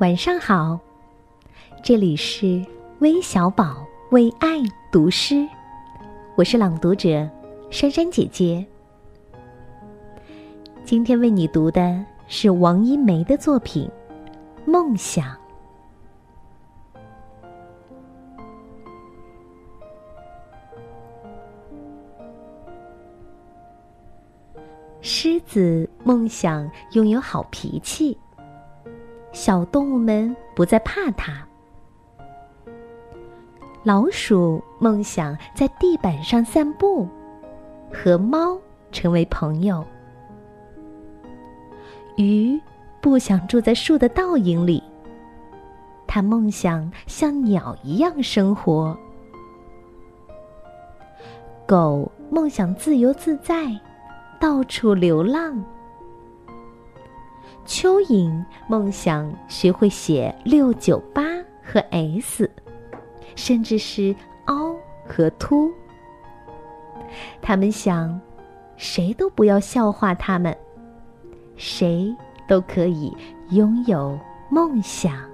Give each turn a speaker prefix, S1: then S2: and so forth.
S1: 晚上好，这里是微小宝为爱读诗，我是朗读者珊珊姐姐。今天为你读的是王一梅的作品《梦想》。狮子梦想拥有好脾气。小动物们不再怕它。老鼠梦想在地板上散步，和猫成为朋友。鱼不想住在树的倒影里，它梦想像鸟一样生活。狗梦想自由自在，到处流浪。蚯蚓梦想学会写六九八和 S，甚至是凹和凸。他们想，谁都不要笑话他们，谁都可以拥有梦想。